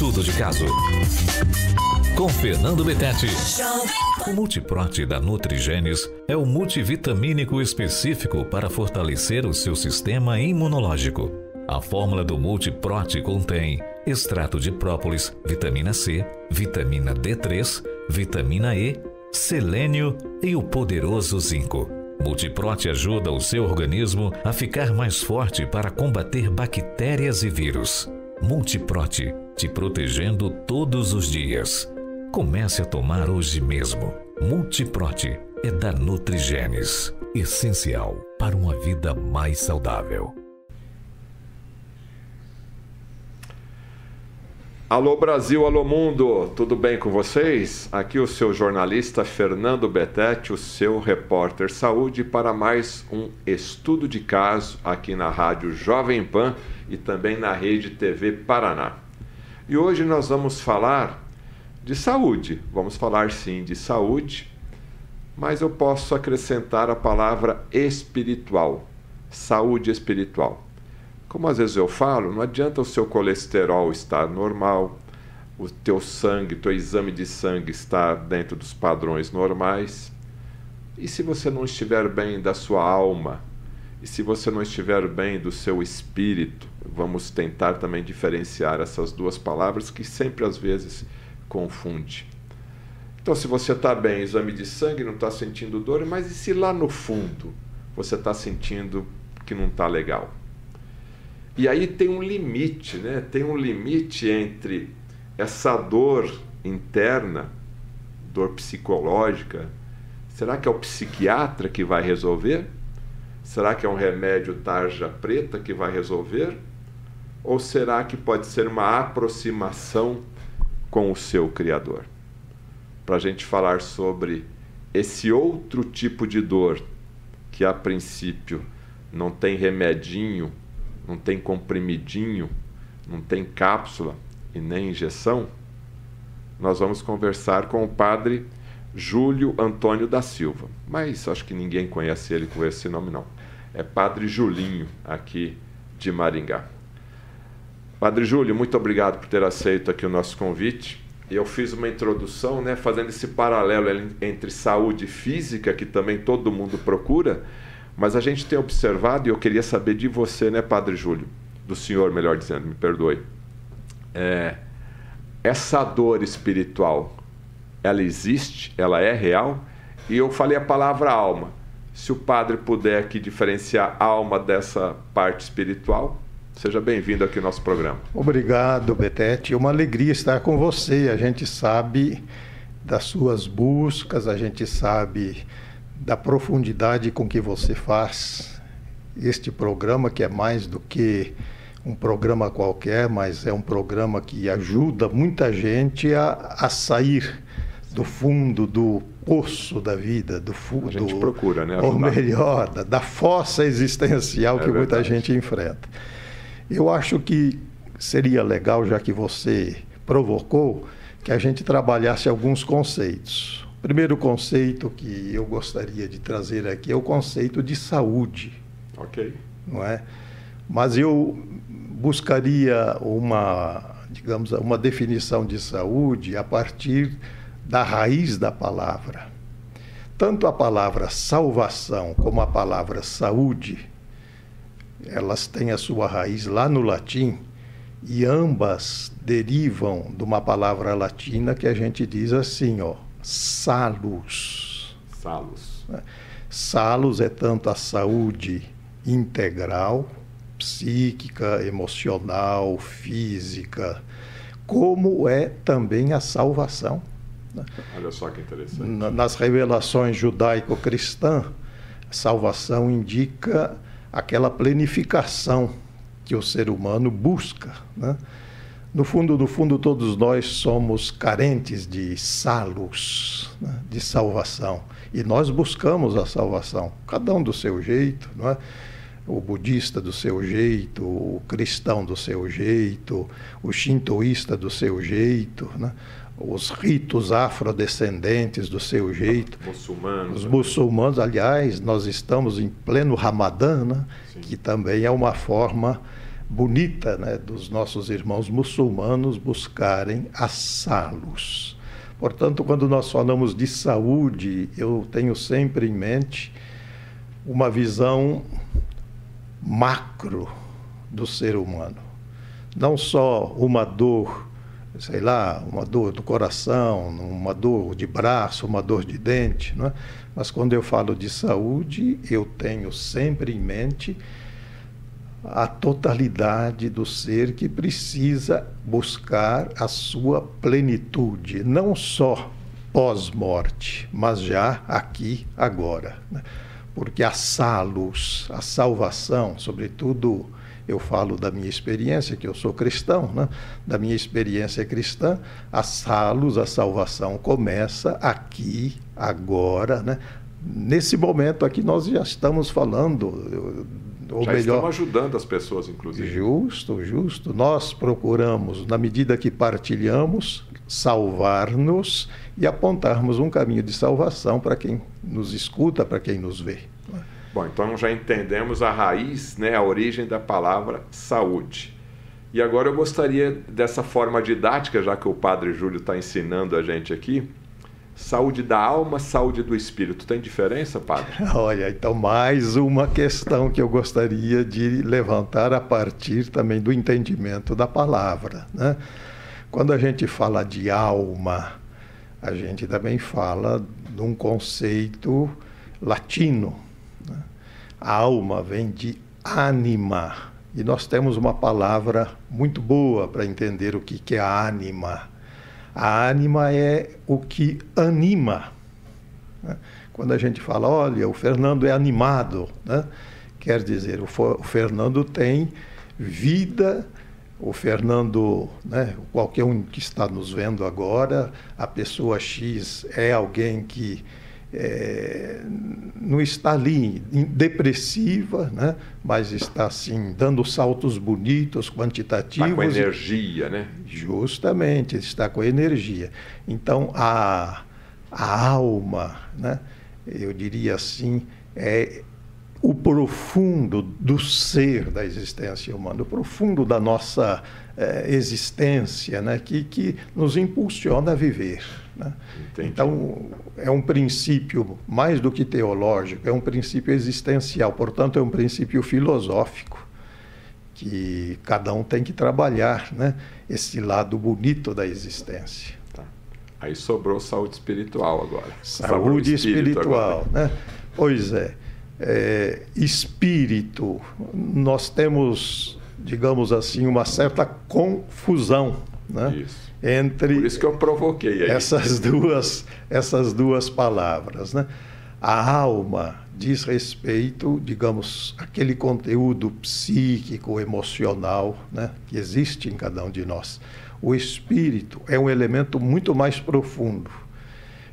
Estudo de caso. Com Fernando Betete. O Multiprote da Nutrigenes é o multivitamínico específico para fortalecer o seu sistema imunológico. A fórmula do Multiprote contém extrato de própolis, vitamina C, vitamina D3, vitamina E, selênio e o poderoso zinco. Multiprote ajuda o seu organismo a ficar mais forte para combater bactérias e vírus. Multiprote, te protegendo todos os dias. Comece a tomar hoje mesmo. Multiprote é da Nutrigenes, essencial para uma vida mais saudável. Alô Brasil, alô mundo, tudo bem com vocês? Aqui o seu jornalista Fernando Betete, o seu repórter saúde, para mais um estudo de caso aqui na Rádio Jovem Pan e também na Rede TV Paraná. E hoje nós vamos falar de saúde. Vamos falar sim de saúde, mas eu posso acrescentar a palavra espiritual, saúde espiritual. Como às vezes eu falo, não adianta o seu colesterol estar normal, o teu sangue, teu exame de sangue estar dentro dos padrões normais. E se você não estiver bem da sua alma, e se você não estiver bem do seu espírito, vamos tentar também diferenciar essas duas palavras que sempre às vezes confunde. Então, se você está bem, exame de sangue, não está sentindo dor, mas e se lá no fundo você está sentindo que não está legal? E aí tem um limite, né? Tem um limite entre essa dor interna, dor psicológica. Será que é o psiquiatra que vai resolver? Será que é um remédio tarja preta que vai resolver? Ou será que pode ser uma aproximação com o seu Criador? Para a gente falar sobre esse outro tipo de dor que a princípio não tem remedinho não tem comprimidinho, não tem cápsula e nem injeção, nós vamos conversar com o padre Júlio Antônio da Silva. Mas acho que ninguém conhece ele com esse nome, não. É Padre Julinho, aqui de Maringá. Padre Júlio, muito obrigado por ter aceito aqui o nosso convite. Eu fiz uma introdução, né, fazendo esse paralelo entre saúde física, que também todo mundo procura, mas a gente tem observado, e eu queria saber de você, né, Padre Júlio, do senhor, melhor dizendo, me perdoe, é, essa dor espiritual, ela existe, ela é real? E eu falei a palavra alma. Se o padre puder aqui diferenciar alma dessa parte espiritual, seja bem-vindo aqui ao nosso programa. Obrigado, Betete. É uma alegria estar com você. A gente sabe das suas buscas, a gente sabe da profundidade com que você faz este programa, que é mais do que um programa qualquer, mas é um programa que ajuda muita gente a, a sair do fundo do poço da vida, do fundo. A gente procura, né? Ou melhor, da, da fossa existencial é que verdade. muita gente enfrenta. Eu acho que seria legal, já que você provocou, que a gente trabalhasse alguns conceitos. Primeiro conceito que eu gostaria de trazer aqui é o conceito de saúde. Ok. Não é? Mas eu buscaria uma, digamos, uma definição de saúde a partir da raiz da palavra. Tanto a palavra salvação como a palavra saúde, elas têm a sua raiz lá no latim e ambas derivam de uma palavra latina que a gente diz assim, ó, salus. Salus. Né? Salus é tanto a saúde integral, psíquica, emocional, física, como é também a salvação. Né? Olha só que interessante. Nas revelações judaico-cristã, salvação indica aquela planificação que o ser humano busca. Né? No fundo, no fundo, todos nós somos carentes de salos, né? de salvação. E nós buscamos a salvação, cada um do seu jeito, não é? o budista do seu jeito, o cristão do seu jeito, o shintoísta do seu jeito, né? Os ritos afrodescendentes do seu jeito. Muçulmanos. Os muçulmanos, aliás, nós estamos em pleno Ramadã, né? que também é uma forma bonita né, dos nossos irmãos muçulmanos buscarem a salos. Portanto, quando nós falamos de saúde, eu tenho sempre em mente uma visão macro do ser humano. Não só uma dor, sei lá, uma dor do coração, uma dor de braço, uma dor de dente, não é? mas quando eu falo de saúde, eu tenho sempre em mente a totalidade do ser que precisa buscar a sua plenitude, não só pós-morte, mas já aqui, agora. Né? Porque a salus, a salvação, sobretudo eu falo da minha experiência, que eu sou cristão, né? da minha experiência cristã, a salus, a salvação começa aqui, agora, né? Nesse momento aqui nós já estamos falando ou Já melhor, estamos ajudando as pessoas, inclusive. Justo, justo. Nós procuramos, na medida que partilhamos, salvar-nos e apontarmos um caminho de salvação para quem nos escuta, para quem nos vê. Bom, então já entendemos a raiz, né, a origem da palavra saúde. E agora eu gostaria dessa forma didática, já que o Padre Júlio está ensinando a gente aqui, Saúde da alma, saúde do espírito. Tem diferença, padre? Olha, então mais uma questão que eu gostaria de levantar a partir também do entendimento da palavra. Né? Quando a gente fala de alma, a gente também fala de um conceito latino. Alma vem de anima. E nós temos uma palavra muito boa para entender o que é a ânima a ânima é o que anima. Quando a gente fala, olha, o Fernando é animado, né? quer dizer, o Fernando tem vida, o Fernando, né, qualquer um que está nos vendo agora, a pessoa X é alguém que é, não está ali depressiva, né? mas está assim dando saltos bonitos, quantitativos. Está com energia, né? Justamente, está com energia. Então a, a alma, né? eu diria assim, é o profundo do ser da existência humana, o profundo da nossa é, existência, né? que, que nos impulsiona a viver. Né? Então, é um princípio mais do que teológico, é um princípio existencial, portanto, é um princípio filosófico que cada um tem que trabalhar, né? esse lado bonito da existência. Tá. Aí sobrou saúde espiritual agora. Saúde espiritual, agora. né? Pois é. é. Espírito, nós temos, digamos assim, uma certa confusão, né? Isso entre Por isso que eu provoquei aí. essas duas essas duas palavras, né? A alma diz respeito, digamos, aquele conteúdo psíquico, emocional, né, que existe em cada um de nós. O espírito é um elemento muito mais profundo.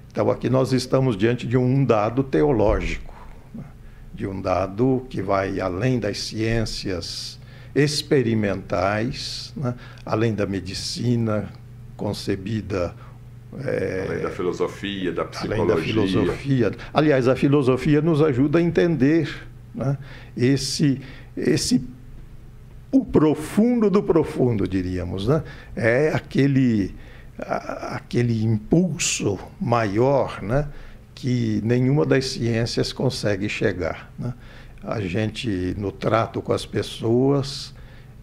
Então aqui nós estamos diante de um dado teológico, né? de um dado que vai além das ciências experimentais, né? além da medicina, concebida. É, além da filosofia, da psicologia. Além da filosofia. Aliás, a filosofia nos ajuda a entender né, esse, esse o profundo do profundo, diríamos. Né? É aquele, aquele impulso maior né, que nenhuma das ciências consegue chegar. Né? A gente, no trato com as pessoas,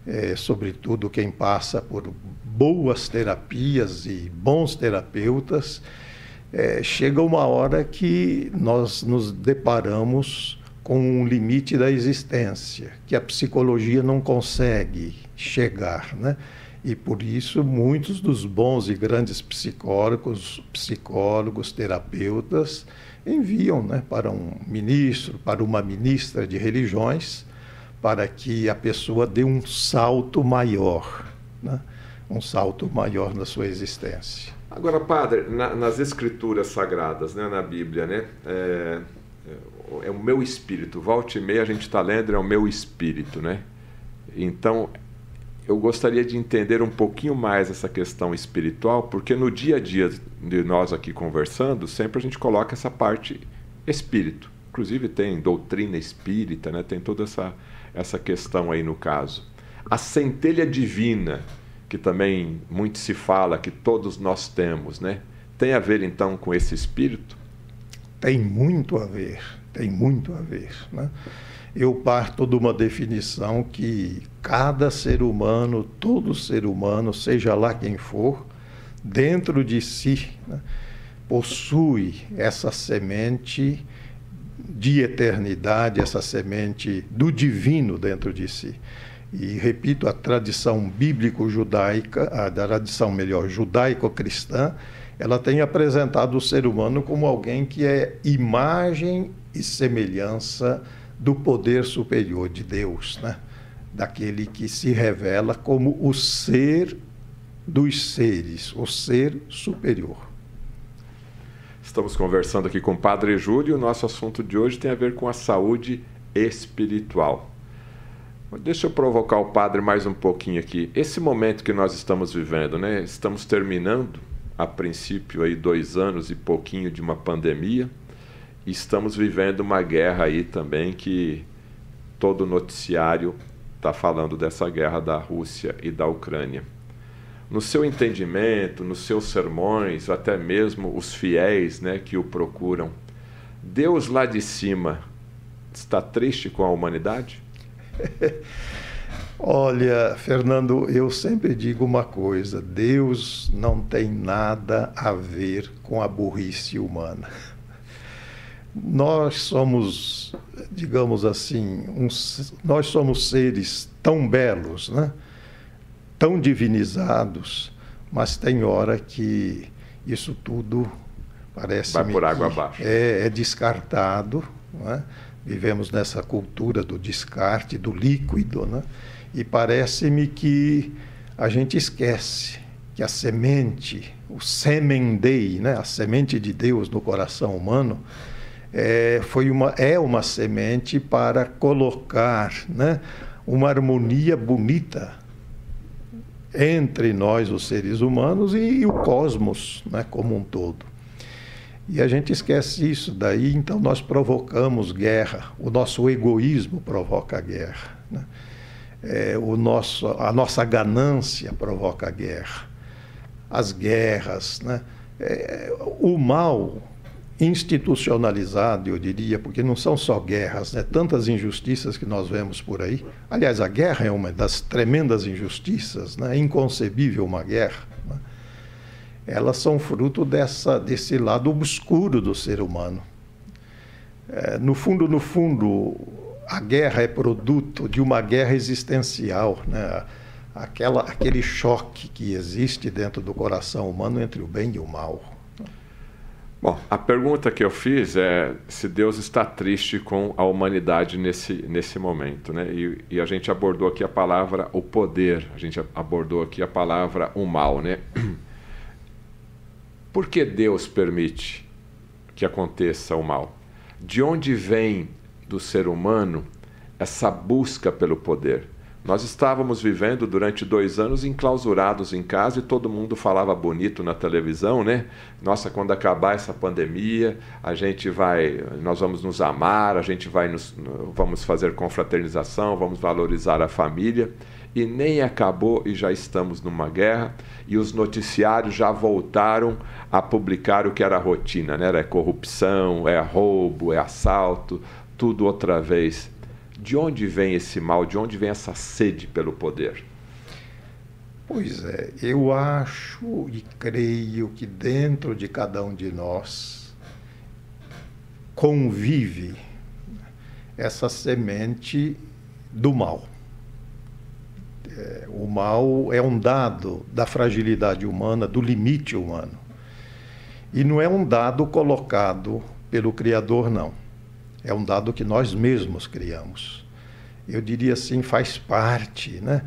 é, sobretudo quem passa por boas terapias e bons terapeutas, é, chega uma hora que nós nos deparamos com um limite da existência, que a psicologia não consegue chegar, né? E por isso muitos dos bons e grandes psicólogos, psicólogos, terapeutas enviam, né, para um ministro, para uma ministra de religiões, para que a pessoa dê um salto maior, né? Um salto maior na sua existência. Agora, padre, na, nas escrituras sagradas, né, na Bíblia, né, é, é, o meu espírito. Volte e meia a gente está lendo, é o meu espírito, né? Então, eu gostaria de entender um pouquinho mais essa questão espiritual, porque no dia a dia de nós aqui conversando, sempre a gente coloca essa parte espírito. Inclusive tem doutrina espírita, né? tem toda essa, essa questão aí no caso. A centelha divina, que também muito se fala, que todos nós temos, né? Tem a ver então com esse espírito? Tem muito a ver, tem muito a ver. Né? Eu parto de uma definição que cada ser humano, todo ser humano, seja lá quem for, dentro de si, né, possui essa semente de eternidade, essa semente do divino dentro de si. E repito, a tradição bíblico-judaica, a tradição melhor, judaico-cristã, ela tem apresentado o ser humano como alguém que é imagem e semelhança do poder superior de Deus, né? daquele que se revela como o ser dos seres, o ser superior. Estamos conversando aqui com o Padre Júlio o nosso assunto de hoje tem a ver com a saúde espiritual. Deixa eu provocar o padre mais um pouquinho aqui. Esse momento que nós estamos vivendo, né? Estamos terminando, a princípio, aí dois anos e pouquinho de uma pandemia. E estamos vivendo uma guerra aí também que todo noticiário está falando dessa guerra da Rússia e da Ucrânia. No seu entendimento, nos seus sermões, até mesmo os fiéis né, que o procuram, Deus lá de cima está triste com a humanidade? Olha, Fernando, eu sempre digo uma coisa: Deus não tem nada a ver com a burrice humana. Nós somos, digamos assim, nós somos seres tão belos, né? tão divinizados, mas tem hora que isso tudo parece vai por água abaixo. É, é descartado, não é? Vivemos nessa cultura do descarte, do líquido, né? e parece-me que a gente esquece que a semente, o semen dei, né? a semente de Deus no coração humano, é, foi uma, é uma semente para colocar né? uma harmonia bonita entre nós, os seres humanos, e, e o cosmos né? como um todo. E a gente esquece isso, daí então nós provocamos guerra, o nosso egoísmo provoca guerra, né? é, o nosso, a nossa ganância provoca guerra, as guerras, né? É, o mal institucionalizado, eu diria, porque não são só guerras, né? tantas injustiças que nós vemos por aí. Aliás, a guerra é uma das tremendas injustiças, né? é inconcebível uma guerra elas são fruto dessa, desse lado obscuro do ser humano. É, no fundo, no fundo, a guerra é produto de uma guerra existencial, né? Aquela, aquele choque que existe dentro do coração humano entre o bem e o mal. Bom, a pergunta que eu fiz é se Deus está triste com a humanidade nesse, nesse momento, né? E, e, a gente abordou aqui a palavra o poder, a gente abordou aqui a palavra o mal, né? Por que Deus permite que aconteça o mal? De onde vem do ser humano essa busca pelo poder? Nós estávamos vivendo durante dois anos enclausurados em casa e todo mundo falava bonito na televisão, né? Nossa, quando acabar essa pandemia, a gente vai, nós vamos nos amar, a gente vai nos, vamos fazer confraternização, vamos valorizar a família e nem acabou e já estamos numa guerra e os noticiários já voltaram a publicar o que era rotina, né? Era corrupção, é roubo, é assalto, tudo outra vez. De onde vem esse mal? De onde vem essa sede pelo poder? Pois é, eu acho e creio que dentro de cada um de nós convive essa semente do mal é, o mal é um dado da fragilidade humana, do limite humano. E não é um dado colocado pelo Criador, não. É um dado que nós mesmos criamos. Eu diria assim, faz parte né,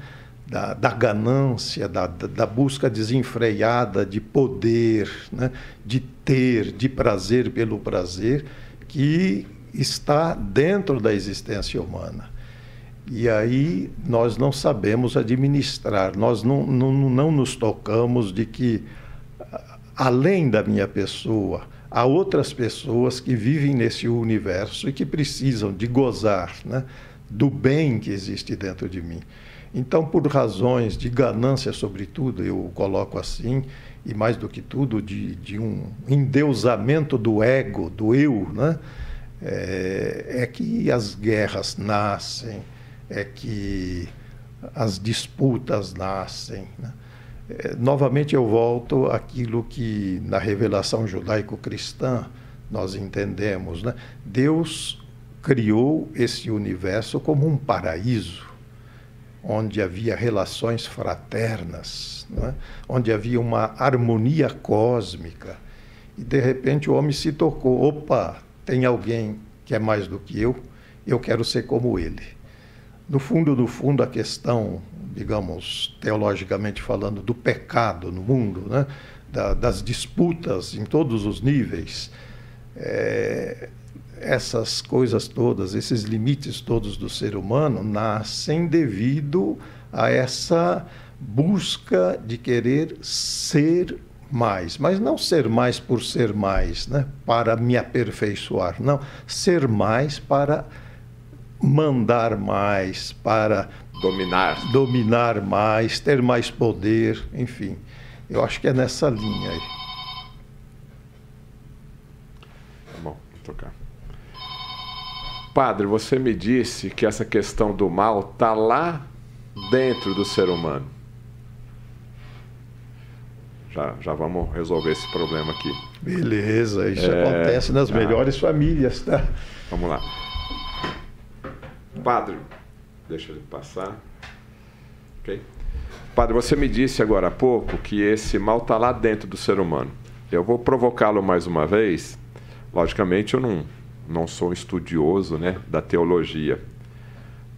da, da ganância, da, da busca desenfreada de poder, né, de ter, de prazer pelo prazer, que está dentro da existência humana. E aí nós não sabemos administrar, nós não, não, não nos tocamos de que, além da minha pessoa, há outras pessoas que vivem nesse universo e que precisam de gozar né, do bem que existe dentro de mim. Então, por razões de ganância, sobretudo, eu coloco assim, e mais do que tudo, de, de um endeusamento do ego, do eu, né? é, é que as guerras nascem, é que as disputas nascem. Né? É, novamente eu volto àquilo que na revelação judaico-cristã nós entendemos. Né? Deus criou esse universo como um paraíso, onde havia relações fraternas, né? onde havia uma harmonia cósmica. E de repente o homem se tocou: opa, tem alguém que é mais do que eu, eu quero ser como ele. No fundo, do fundo, a questão, digamos, teologicamente falando, do pecado no mundo, né? Da, das disputas em todos os níveis, é, essas coisas todas, esses limites todos do ser humano nascem devido a essa busca de querer ser mais, mas não ser mais por ser mais, né? para me aperfeiçoar, não, ser mais para mandar mais, para dominar, dominar mais, ter mais poder, enfim. Eu acho que é nessa linha aí. Tá bom, vou tocar. Padre, você me disse que essa questão do mal está lá dentro do ser humano. Já, já vamos resolver esse problema aqui. Beleza, isso é... acontece nas tá. melhores famílias, tá? Vamos lá. Padre, deixa ele passar. Ok? Padre, você me disse agora há pouco que esse mal está lá dentro do ser humano. Eu vou provocá-lo mais uma vez. Logicamente, eu não não sou estudioso né, da teologia.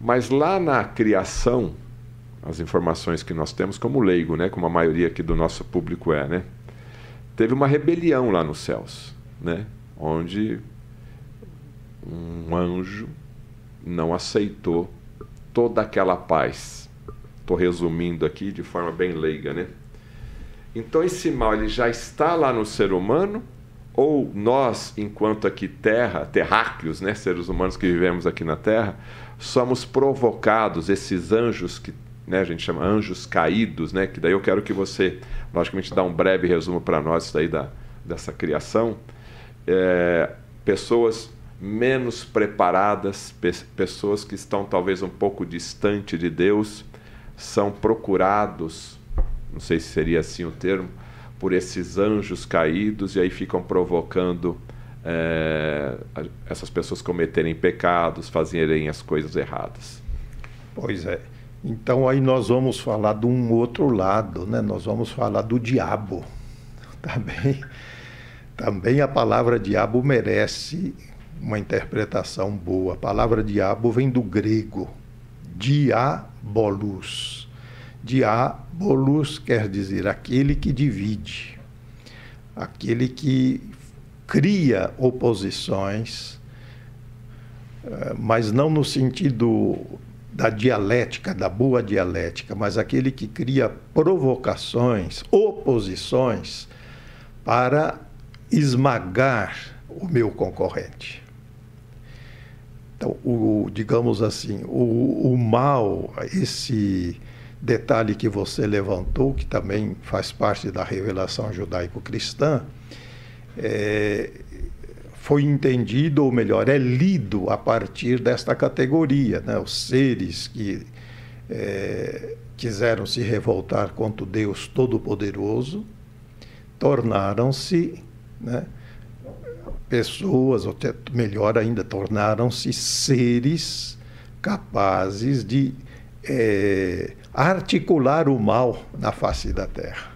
Mas lá na criação, as informações que nós temos como leigo, né, como a maioria aqui do nosso público é, né, teve uma rebelião lá nos céus, né, onde um anjo não aceitou toda aquela paz. Estou resumindo aqui de forma bem leiga, né? Então esse mal ele já está lá no ser humano ou nós, enquanto aqui terra, terráqueos, né, seres humanos que vivemos aqui na terra, somos provocados, esses anjos que né, a gente chama anjos caídos, né, que daí eu quero que você, logicamente, dá um breve resumo para nós daí da, dessa criação. É, pessoas menos preparadas, pe pessoas que estão talvez um pouco distante de Deus, são procurados, não sei se seria assim o termo, por esses anjos caídos e aí ficam provocando é, essas pessoas cometerem pecados, fazerem as coisas erradas. Pois é. Então aí nós vamos falar de um outro lado, né? Nós vamos falar do diabo. Também, também a palavra diabo merece uma interpretação boa. A palavra diabo vem do grego diabolus Diabolus quer dizer aquele que divide, aquele que cria oposições, eh, mas não no sentido da dialética, da boa dialética, mas aquele que cria provocações, oposições para esmagar o meu concorrente. Então, o, digamos assim, o, o mal, esse detalhe que você levantou, que também faz parte da revelação judaico-cristã, é, foi entendido, ou melhor, é lido a partir desta categoria. Né? Os seres que é, quiseram se revoltar contra o Deus Todo-Poderoso tornaram-se né, pessoas, ou melhor ainda, tornaram-se seres capazes de é, articular o mal na face da terra.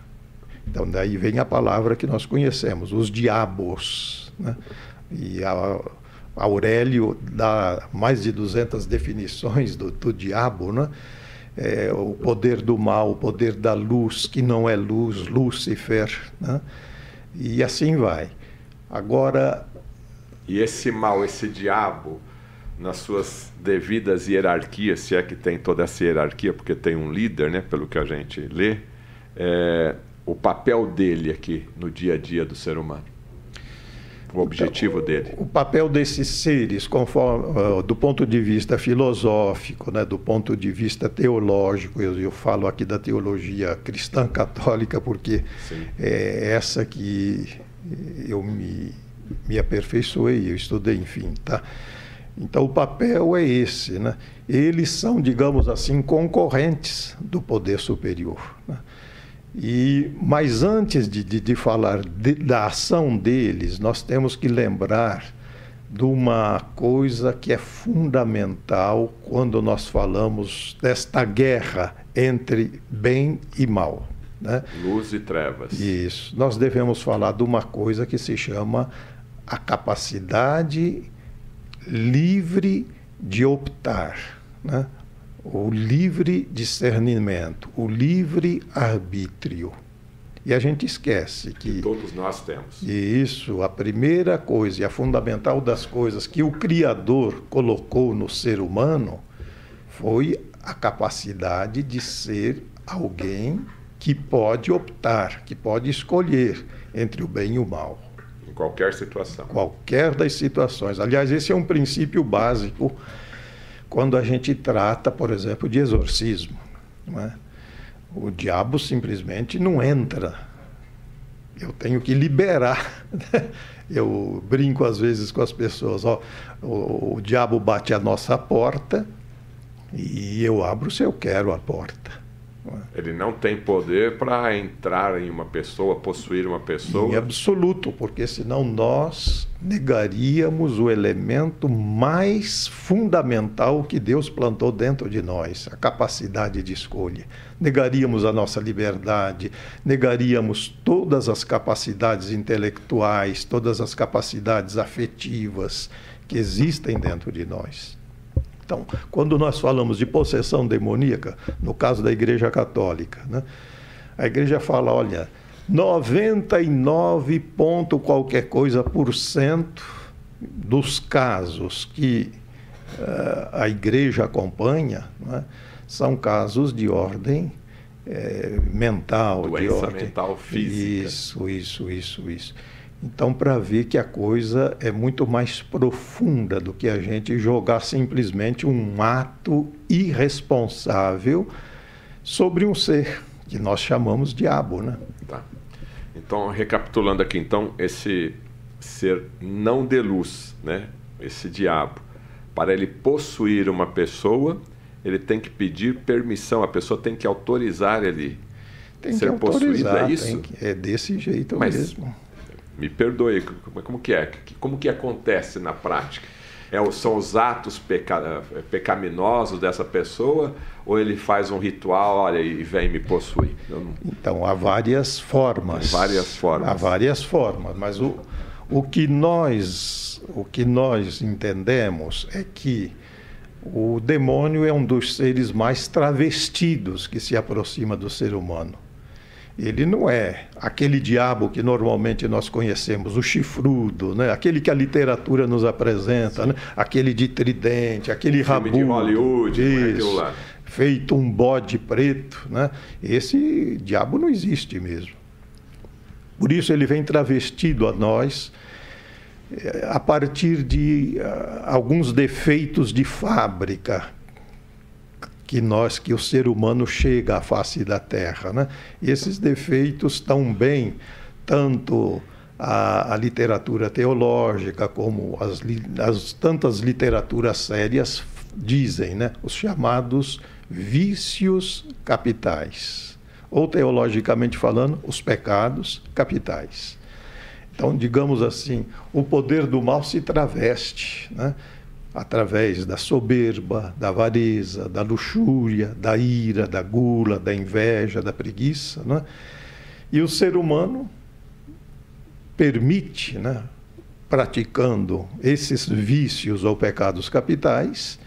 Então, daí vem a palavra que nós conhecemos, os diabos. Né? E a, Aurélio dá mais de 200 definições do, do diabo, né? É, o poder do mal, o poder da luz, que não é luz, Lúcifer, né? e assim vai. Agora. E esse mal, esse diabo, nas suas devidas hierarquias, se é que tem toda essa hierarquia, porque tem um líder, né, pelo que a gente lê, é, o papel dele aqui no dia a dia do ser humano? o objetivo então, dele. O papel desses seres, conforme, do ponto de vista filosófico, né, do ponto de vista teológico, eu, eu falo aqui da teologia cristã católica porque Sim. é essa que eu me, me aperfeiçoei, eu estudei, enfim, tá? Então o papel é esse, né? Eles são, digamos assim, concorrentes do poder superior. Né? E, mas antes de, de, de falar de, da ação deles, nós temos que lembrar de uma coisa que é fundamental quando nós falamos desta guerra entre bem e mal. Né? Luz e trevas. Isso. Nós devemos falar de uma coisa que se chama a capacidade livre de optar. Né? o livre discernimento, o livre arbítrio. E a gente esquece que. Todos nós temos. Isso, a primeira coisa e a fundamental das coisas que o Criador colocou no ser humano foi a capacidade de ser alguém que pode optar, que pode escolher entre o bem e o mal. Em qualquer situação. Qualquer das situações. Aliás, esse é um princípio básico quando a gente trata, por exemplo, de exorcismo. É? O diabo simplesmente não entra. Eu tenho que liberar. Eu brinco às vezes com as pessoas: ó, o, o diabo bate a nossa porta e eu abro se eu quero a porta. Ele não tem poder para entrar em uma pessoa, possuir uma pessoa. Em absoluto, porque senão nós negaríamos o elemento mais fundamental que Deus plantou dentro de nós, a capacidade de escolha. Negaríamos a nossa liberdade, negaríamos todas as capacidades intelectuais, todas as capacidades afetivas que existem dentro de nós. Então, quando nós falamos de possessão demoníaca, no caso da Igreja Católica, né, a Igreja fala, olha, 99 ponto qualquer coisa por cento dos casos que uh, a Igreja acompanha né, são casos de ordem é, mental, Doença de ordem mental física. Isso, isso, isso, isso. Então, para ver que a coisa é muito mais profunda do que a gente jogar simplesmente um ato irresponsável sobre um ser que nós chamamos diabo, né? Tá. Então, recapitulando aqui, então, esse ser não de luz, né? Esse diabo, para ele possuir uma pessoa, ele tem que pedir permissão, a pessoa tem que autorizar ele tem ser possuído, é isso? Que, é desse jeito Mas, mesmo me perdoe, como que é? Como que acontece na prática? É, são os atos peca, pecaminosos dessa pessoa ou ele faz um ritual, olha, e vem me possuir? Não... Então, há várias formas. Há várias formas. Há várias formas, mas o, o, que nós, o que nós entendemos é que o demônio é um dos seres mais travestidos que se aproxima do ser humano. Ele não é aquele diabo que normalmente nós conhecemos, o chifrudo, né? aquele que a literatura nos apresenta, né? aquele de tridente, aquele rabo de Hollywood, é isso, é feito um bode preto. Né? Esse diabo não existe mesmo. Por isso ele vem travestido a nós eh, a partir de uh, alguns defeitos de fábrica que nós, que o ser humano chega à face da Terra. Né? E esses defeitos estão bem tanto a, a literatura teológica como as, as, tantas literaturas sérias dizem, né? os chamados vícios capitais, ou teologicamente falando, os pecados capitais. Então, digamos assim, o poder do mal se traveste, né? Através da soberba, da avareza, da luxúria, da ira, da gula, da inveja, da preguiça. Né? E o ser humano permite, né, praticando esses vícios ou pecados capitais,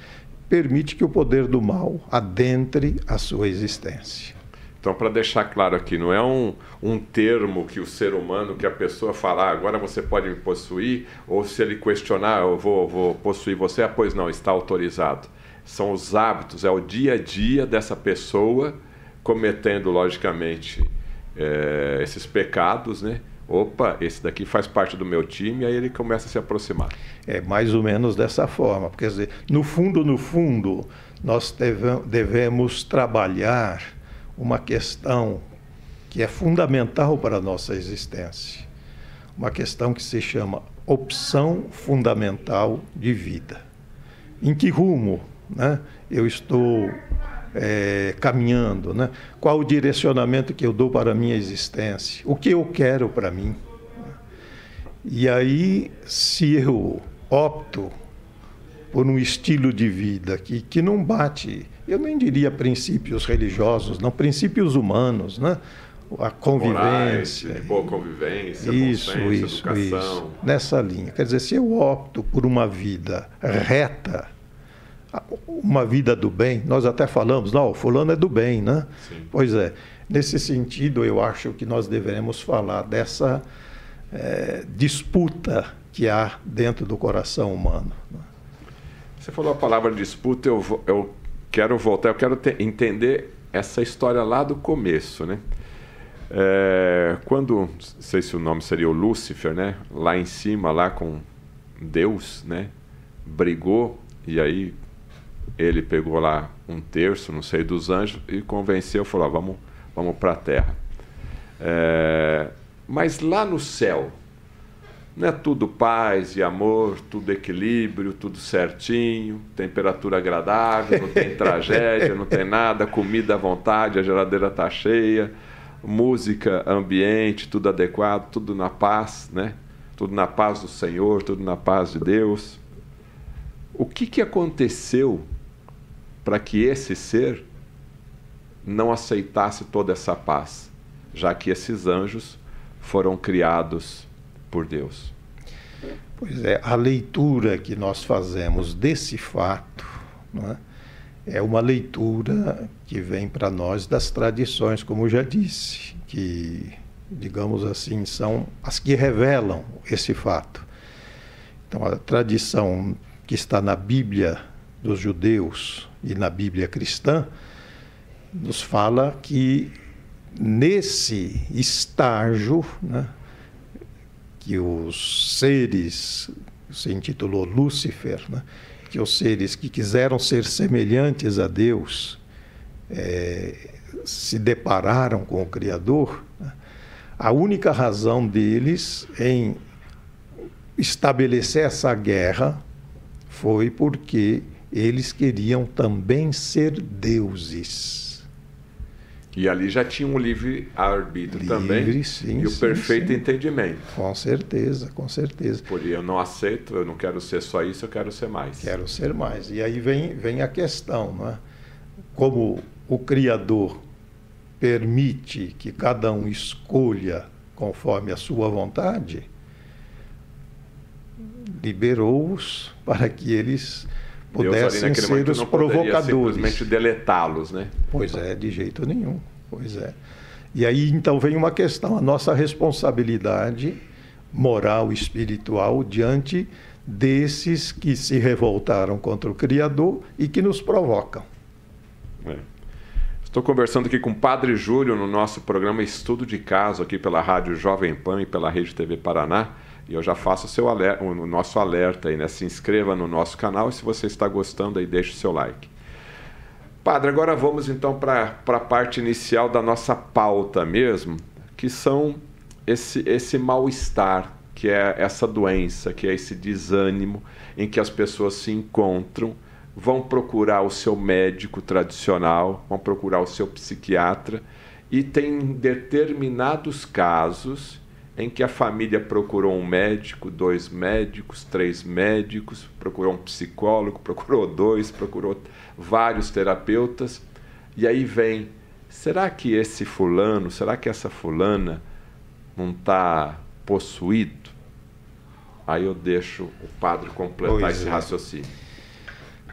permite que o poder do mal adentre a sua existência. Então, para deixar claro aqui, não é um, um termo que o ser humano, que a pessoa falar, ah, agora você pode me possuir, ou se ele questionar, eu vou, vou possuir você, ah, pois não, está autorizado. São os hábitos, é o dia a dia dessa pessoa cometendo, logicamente, é, esses pecados, né? opa, esse daqui faz parte do meu time, aí ele começa a se aproximar. É mais ou menos dessa forma. Quer dizer, no fundo, no fundo, nós devemos trabalhar uma questão que é fundamental para a nossa existência. Uma questão que se chama opção fundamental de vida. Em que rumo né, eu estou é, caminhando, né? qual o direcionamento que eu dou para a minha existência, o que eu quero para mim. E aí, se eu opto por um estilo de vida que, que não bate, eu nem diria princípios religiosos, não, princípios humanos, né? a convivência. Morais, boa convivência, isso, isso, educação. Isso, nessa linha. Quer dizer, se eu opto por uma vida reta, uma vida do bem, nós até falamos, não, o fulano é do bem, né? Sim. Pois é. Nesse sentido, eu acho que nós devemos falar dessa é, disputa que há dentro do coração humano. Né? Você falou a palavra disputa, eu, eu quero voltar, eu quero te, entender essa história lá do começo, né? É, quando, não sei se o nome seria o Lúcifer, né? Lá em cima, lá com Deus, né? Brigou e aí ele pegou lá um terço, não sei, dos anjos e convenceu, falou: ah, vamos, vamos para a terra. É, mas lá no céu, não é tudo paz e amor, tudo equilíbrio, tudo certinho, temperatura agradável, não tem tragédia, não tem nada, comida à vontade, a geladeira está cheia, música, ambiente, tudo adequado, tudo na paz, né? Tudo na paz do Senhor, tudo na paz de Deus. O que, que aconteceu para que esse ser não aceitasse toda essa paz, já que esses anjos foram criados por Deus. Pois é, a leitura que nós fazemos desse fato é? é uma leitura que vem para nós das tradições, como eu já disse, que, digamos assim, são as que revelam esse fato. Então, a tradição que está na Bíblia dos judeus e na Bíblia cristã, nos fala que nesse estágio, né, que os seres, se intitulou Lúcifer, né, que os seres que quiseram ser semelhantes a Deus é, se depararam com o Criador, né, a única razão deles em estabelecer essa guerra foi porque eles queriam também ser deuses. E ali já tinha um livre arbítrio livre, também. Sim, e o sim, perfeito sim. entendimento. Com certeza, com certeza. Por eu não aceito, eu não quero ser só isso, eu quero ser mais. Quero ser mais. E aí vem, vem a questão, não é? Como o Criador permite que cada um escolha conforme a sua vontade, liberou-os para que eles pudessem ser os provocadores. simplesmente deletá-los, né? Pois é, de jeito nenhum. Pois é. E aí então vem uma questão, a nossa responsabilidade moral e espiritual diante desses que se revoltaram contra o Criador e que nos provocam. É. Estou conversando aqui com o Padre Júlio no nosso programa Estudo de Caso, aqui pela Rádio Jovem Pan e pela Rede TV Paraná. E eu já faço o, seu alerta, o nosso alerta aí, né? Se inscreva no nosso canal e se você está gostando aí, deixe o seu like. Padre, agora vamos então para a parte inicial da nossa pauta mesmo, que são esse, esse mal-estar, que é essa doença, que é esse desânimo em que as pessoas se encontram, vão procurar o seu médico tradicional, vão procurar o seu psiquiatra, e tem determinados casos em que a família procurou um médico, dois médicos, três médicos, procurou um psicólogo, procurou dois, procurou vários terapeutas, e aí vem: será que esse fulano, será que essa fulana não está possuído? Aí eu deixo o padre completar pois esse é. raciocínio.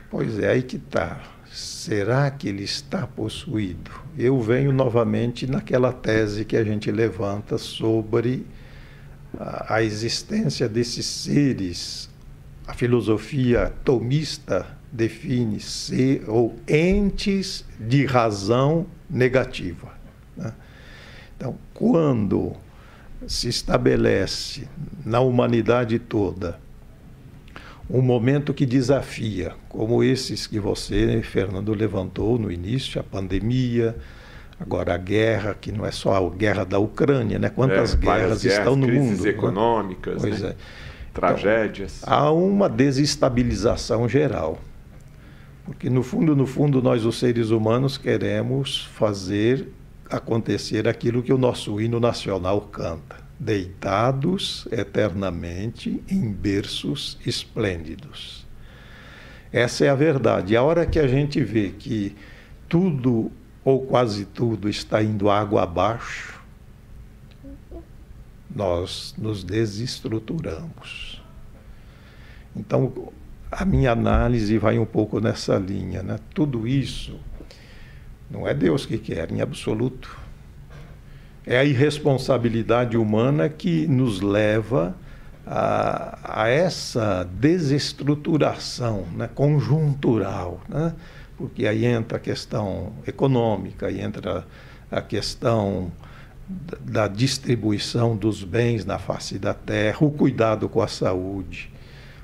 Pois é, aí que está. Será que ele está possuído? Eu venho novamente naquela tese que a gente levanta sobre a, existência desses seres. A filosofia tomista define ser ou entes de razão negativa. Né? Então, quando se estabelece na humanidade toda um momento que desafia, como esses que você, Fernando, levantou no início, a pandemia, agora a guerra, que não é só a guerra da Ucrânia, né? Quantas é, guerras, guerras, estão no mundo? Crises econômicas, né? né? é. tragédias. Então, há uma desestabilização geral. Porque no fundo, no fundo, nós os seres humanos queremos fazer acontecer aquilo que o nosso hino nacional canta deitados eternamente em berços esplêndidos. Essa é a verdade. E a hora que a gente vê que tudo ou quase tudo está indo água abaixo, nós nos desestruturamos. Então, a minha análise vai um pouco nessa linha. Né? Tudo isso não é Deus que quer, em absoluto. É a irresponsabilidade humana que nos leva a, a essa desestruturação né, conjuntural, né? porque aí entra a questão econômica, aí entra a questão da distribuição dos bens na face da terra, o cuidado com a saúde.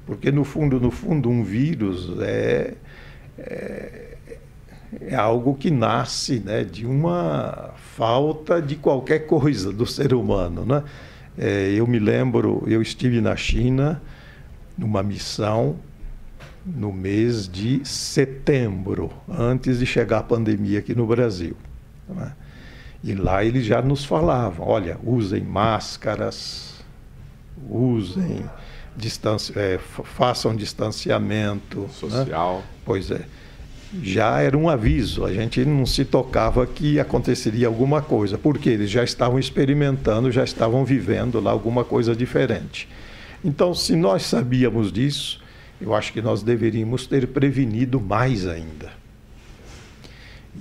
Porque, no fundo, no fundo, um vírus é, é é algo que nasce né, de uma falta de qualquer coisa do ser humano. Né? É, eu me lembro, eu estive na China numa missão no mês de setembro, antes de chegar a pandemia aqui no Brasil. Né? E lá eles já nos falavam: olha, usem máscaras, usem, distanci é, façam distanciamento né? social. Né? Pois é já era um aviso, a gente não se tocava que aconteceria alguma coisa, porque eles já estavam experimentando, já estavam vivendo lá alguma coisa diferente. Então, se nós sabíamos disso, eu acho que nós deveríamos ter prevenido mais ainda.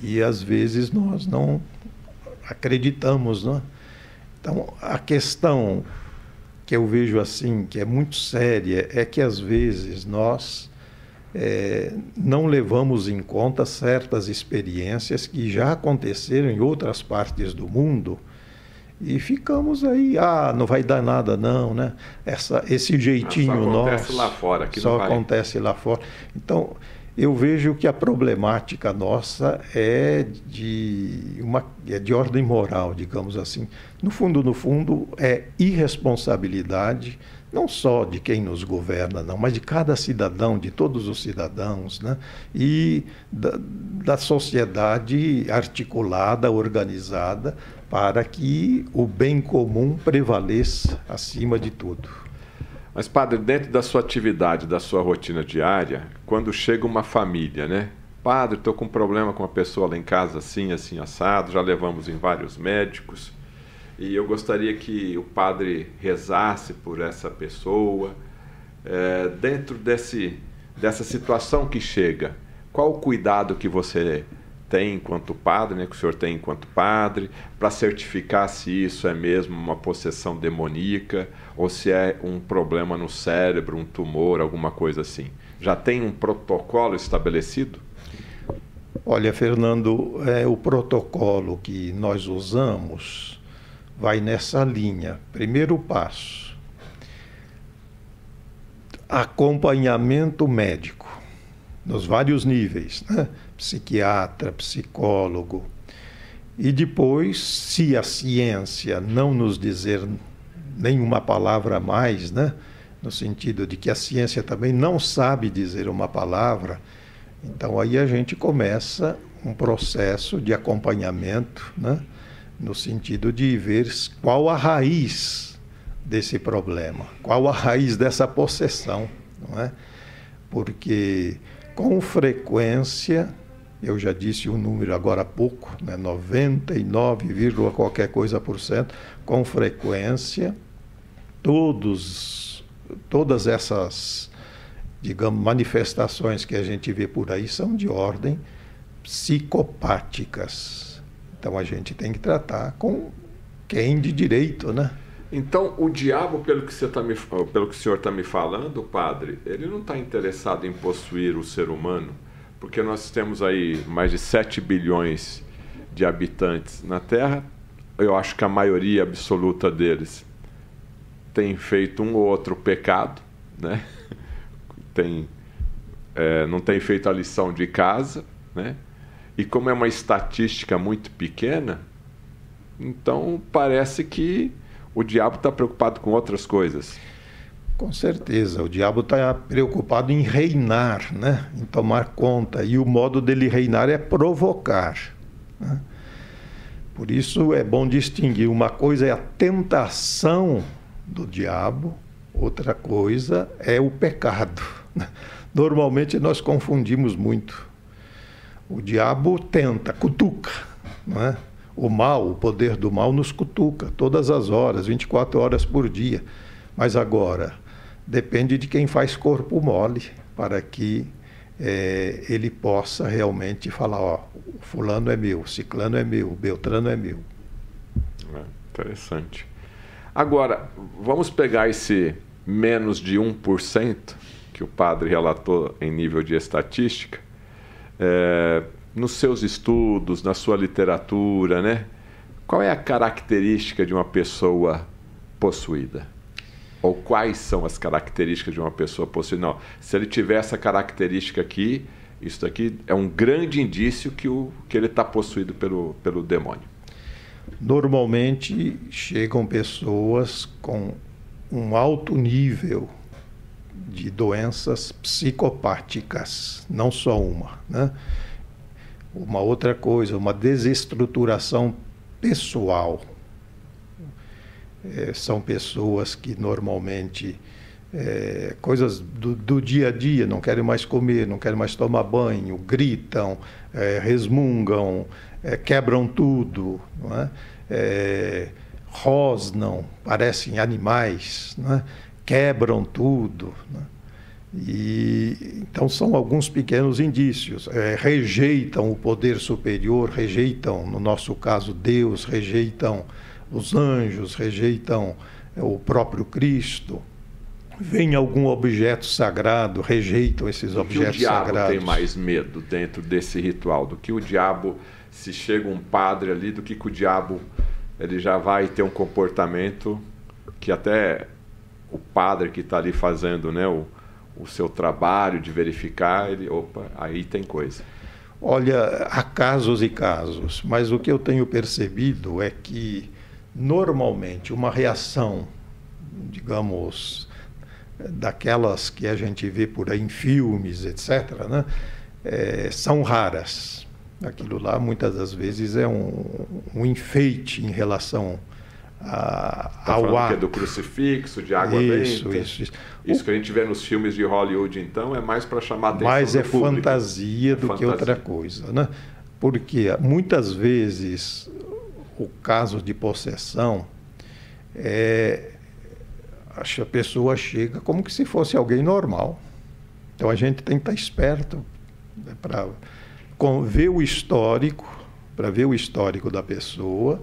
E às vezes nós não acreditamos, não? É? Então, a questão que eu vejo assim, que é muito séria, é que às vezes nós é, não levamos em conta certas experiências que já aconteceram em outras partes do mundo e ficamos aí, ah, não vai dar nada não, né? Essa, esse jeitinho nosso só acontece lá fora, aqui só acontece lá fora. Então eu vejo que a problemática nossa é de uma é de ordem moral, digamos assim. No fundo, no fundo, é irresponsabilidade não só de quem nos governa, não, mas de cada cidadão, de todos os cidadãos, né? e da, da sociedade articulada, organizada, para que o bem comum prevaleça acima de tudo. Mas, padre, dentro da sua atividade, da sua rotina diária, quando chega uma família, né? Padre, estou com um problema com uma pessoa lá em casa, assim, assim, assado, já levamos em vários médicos e eu gostaria que o padre rezasse por essa pessoa. É, dentro desse, dessa situação que chega, qual o cuidado que você tem enquanto padre, né, que o senhor tem enquanto padre, para certificar se isso é mesmo uma possessão demoníaca ou se é um problema no cérebro, um tumor, alguma coisa assim? Já tem um protocolo estabelecido? Olha, Fernando, é, o protocolo que nós usamos vai nessa linha. Primeiro passo: acompanhamento médico, nos vários níveis, né? psiquiatra, psicólogo. E depois, se a ciência não nos dizer nenhuma palavra a mais, né? no sentido de que a ciência também não sabe dizer uma palavra, então aí a gente começa um processo de acompanhamento, né? No sentido de ver qual a raiz desse problema, qual a raiz dessa possessão, não é? Porque com frequência, eu já disse o um número agora há pouco, né, 99, qualquer coisa por cento, com frequência, todos, todas essas, digamos, manifestações que a gente vê por aí são de ordem psicopáticas então a gente tem que tratar com quem de direito, né? Então, o diabo, pelo que, você tá me, pelo que o senhor está me falando, padre, ele não está interessado em possuir o ser humano, porque nós temos aí mais de 7 bilhões de habitantes na Terra. Eu acho que a maioria absoluta deles tem feito um ou outro pecado, né? tem, é, não tem feito a lição de casa, né? E como é uma estatística muito pequena, então parece que o diabo está preocupado com outras coisas. Com certeza, o diabo está preocupado em reinar, né? em tomar conta, e o modo dele reinar é provocar. Né? Por isso é bom distinguir: uma coisa é a tentação do diabo, outra coisa é o pecado. Né? Normalmente nós confundimos muito. O diabo tenta, cutuca, não é? O mal, o poder do mal nos cutuca todas as horas, 24 horas por dia. Mas agora, depende de quem faz corpo mole para que é, ele possa realmente falar, ó, fulano é meu, ciclano é meu, beltrano é meu. É, interessante. Agora, vamos pegar esse menos de 1% que o padre relatou em nível de estatística, é, nos seus estudos, na sua literatura, né? Qual é a característica de uma pessoa possuída? Ou quais são as características de uma pessoa possuída? Não, se ele tiver essa característica aqui, isso aqui é um grande indício que, o, que ele está possuído pelo, pelo demônio. Normalmente chegam pessoas com um alto nível de doenças psicopáticas, não só uma. Né? Uma outra coisa, uma desestruturação pessoal. É, são pessoas que normalmente é, coisas do, do, dia a dia, não querem mais comer, não querem mais tomar banho, gritam, é, resmungam, é, quebram tudo, não é? é rosnam, parecem animais, é? Quebram tudo. Né? E, então são alguns pequenos indícios. É, rejeitam o poder superior, rejeitam, no nosso caso, Deus, rejeitam os anjos, rejeitam é, o próprio Cristo. Vem algum objeto sagrado, rejeitam esses objetos que o diabo sagrados. tem mais medo dentro desse ritual do que o diabo, se chega um padre ali, do que, que o diabo ele já vai ter um comportamento que até o padre que está ali fazendo né, o, o seu trabalho de verificar, ele, opa, aí tem coisa. Olha, há casos e casos, mas o que eu tenho percebido é que, normalmente, uma reação, digamos, daquelas que a gente vê por aí em filmes, etc., né, é, são raras. Aquilo lá, muitas das vezes, é um, um enfeite em relação a, tá ao ato. Que é do crucifixo, de água isso, benta. Isso, isso. Isso que a gente vê nos filmes de Hollywood, então, é mais para chamar a atenção Mais é público. fantasia do é fantasia. que outra coisa, né? Porque muitas vezes o caso de possessão é a pessoa chega como que se fosse alguém normal. Então a gente tem que estar esperto né, para ver o histórico, para ver o histórico da pessoa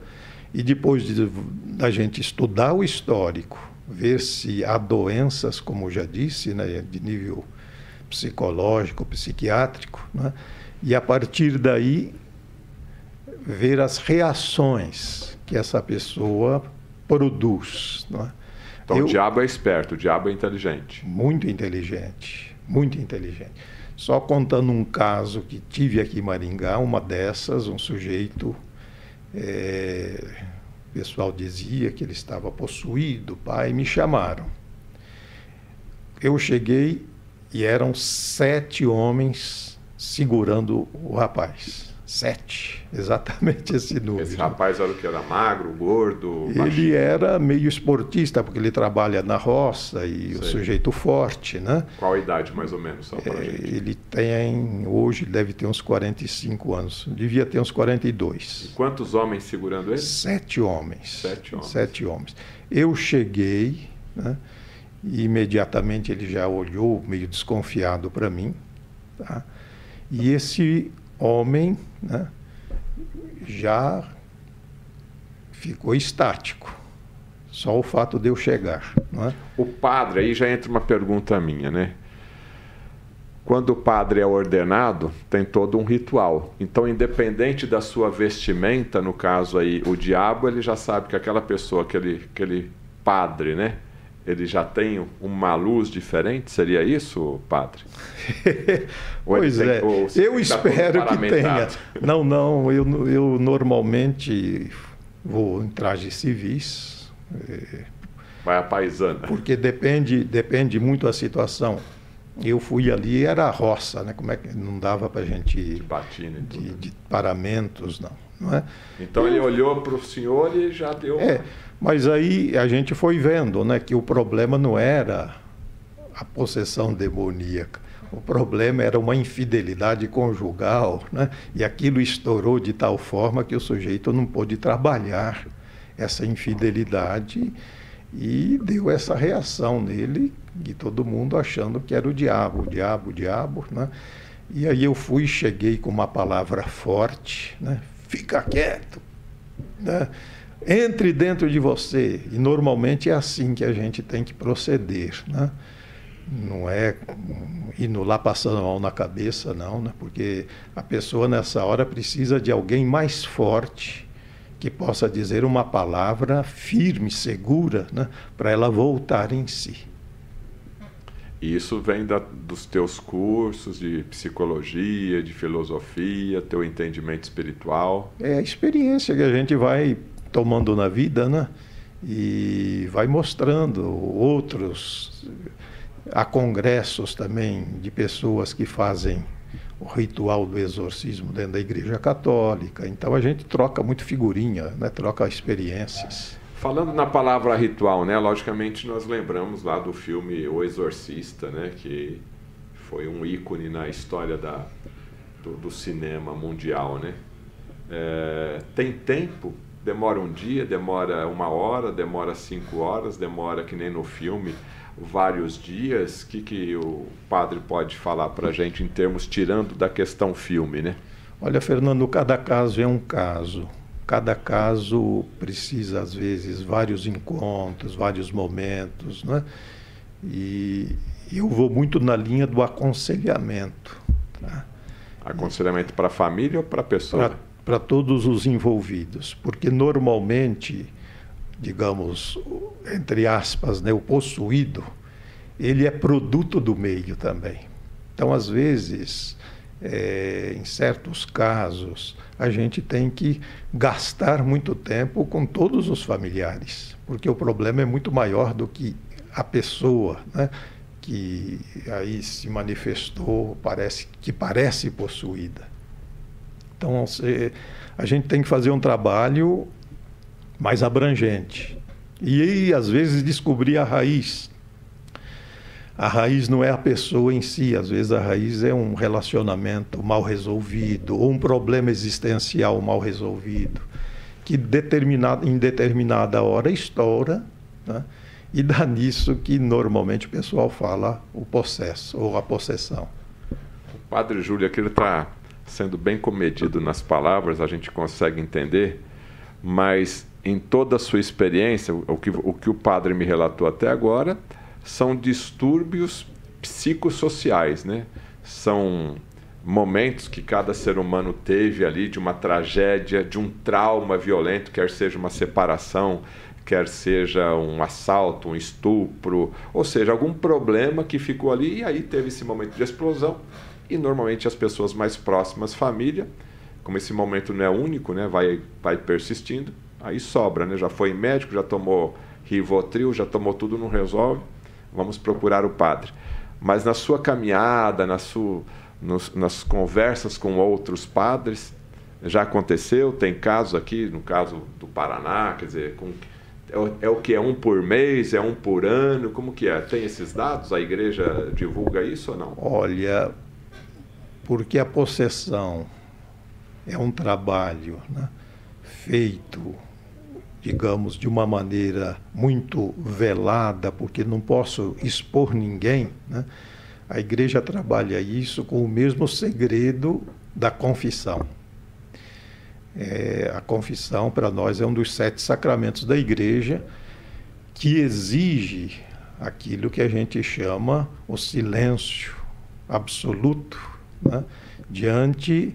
e depois de, da gente estudar o histórico, ver se há doenças, como já disse, né, de nível psicológico, psiquiátrico, né, e a partir daí ver as reações que essa pessoa produz. Né. Então Eu, o diabo é esperto, o diabo é inteligente. Muito inteligente, muito inteligente. Só contando um caso que tive aqui em Maringá, uma dessas, um sujeito é, o pessoal dizia que ele estava possuído, pai, me chamaram. Eu cheguei e eram sete homens segurando o rapaz. Sete, exatamente esse número. Esse rapaz era o que? Era magro, gordo? Ele baixinho. era meio esportista, porque ele trabalha na roça e Sei. o sujeito forte, né? Qual a idade, mais ou menos? Só é, ele tem, hoje, deve ter uns 45 anos. Devia ter uns 42. E quantos homens segurando ele? Sete homens. Sete homens. Sete homens. Eu cheguei, né? E imediatamente ele já olhou meio desconfiado para mim, tá? E esse homem né, já ficou estático. Só o fato de eu chegar. É? O padre, aí já entra uma pergunta minha, né? Quando o padre é ordenado, tem todo um ritual. Então, independente da sua vestimenta, no caso aí, o diabo, ele já sabe que aquela pessoa, aquele, aquele padre, né? Ele já tem uma luz diferente? Seria isso, padre? pois é, eu espero que tenha. Não, não, eu, eu normalmente vou em trajes civis. É, Vai a paisana. Porque depende, depende muito da situação. Eu fui ali, era roça, né? Como é que não dava para a gente de, batina de, de paramentos, não. não é? Então eu, ele olhou para o senhor e já deu. É, mas aí a gente foi vendo, né, que o problema não era a possessão demoníaca. O problema era uma infidelidade conjugal, né? e aquilo estourou de tal forma que o sujeito não pôde trabalhar essa infidelidade e deu essa reação nele, e todo mundo achando que era o diabo, o diabo, o diabo. Né? E aí eu fui, cheguei com uma palavra forte, né? fica quieto. Né? entre dentro de você. E normalmente é assim que a gente tem que proceder, né? Não é indo lá passando a mão na cabeça, não, né? porque a pessoa nessa hora precisa de alguém mais forte que possa dizer uma palavra firme, segura, né? para ela voltar em si. E isso vem da, dos teus cursos de psicologia, de filosofia, teu entendimento espiritual? É a experiência que a gente vai tomando na vida, né? E vai mostrando outros. Há congressos também de pessoas que fazem o ritual do exorcismo dentro da Igreja Católica. Então a gente troca muito figurinha, né? troca experiências. Falando na palavra ritual, né? Logicamente nós lembramos lá do filme O Exorcista, né? Que foi um ícone na história da, do, do cinema mundial, né? É, tem tempo demora um dia, demora uma hora, demora cinco horas, demora que nem no filme vários dias. O que, que o padre pode falar para a gente em termos tirando da questão filme, né? Olha, Fernando, cada caso é um caso. Cada caso precisa, às vezes, vários encontros, vários momentos, né? E eu vou muito na linha do aconselhamento. Tá? Aconselhamento para a família ou para a pessoa? Para todos os envolvidos, porque normalmente, digamos, entre aspas, né, o possuído, ele é produto do meio também. Então, às vezes, é, em certos casos, a gente tem que gastar muito tempo com todos os familiares, porque o problema é muito maior do que a pessoa, né? que aí se manifestou, parece que parece possuída. Então, a gente tem que fazer um trabalho mais abrangente. E, às vezes, descobrir a raiz. A raiz não é a pessoa em si, às vezes a raiz é um relacionamento mal resolvido, ou um problema existencial mal resolvido, que determinada, em determinada hora estoura, né? e dá nisso que normalmente o pessoal fala o processo ou a possessão. O padre Júlio aqui está sendo bem comedido nas palavras, a gente consegue entender, mas em toda a sua experiência, o que o, que o padre me relatou até agora, são distúrbios psicossociais, né? São momentos que cada ser humano teve ali de uma tragédia, de um trauma violento, quer seja uma separação, quer seja um assalto, um estupro, ou seja, algum problema que ficou ali e aí teve esse momento de explosão e normalmente as pessoas mais próximas, família, como esse momento não é único, né, vai, vai persistindo, aí sobra, né, já foi médico, já tomou Rivotril, já tomou tudo, não resolve, vamos procurar o padre. Mas na sua caminhada, na sua, nos, nas conversas com outros padres, já aconteceu, tem casos aqui, no caso do Paraná, quer dizer, com, é, é, o que é um por mês, é um por ano, como que é? Tem esses dados? A igreja divulga isso ou não? Olha, porque a possessão é um trabalho né, feito, digamos, de uma maneira muito velada, porque não posso expor ninguém. Né? A igreja trabalha isso com o mesmo segredo da confissão. É, a confissão, para nós, é um dos sete sacramentos da igreja que exige aquilo que a gente chama o silêncio absoluto né, diante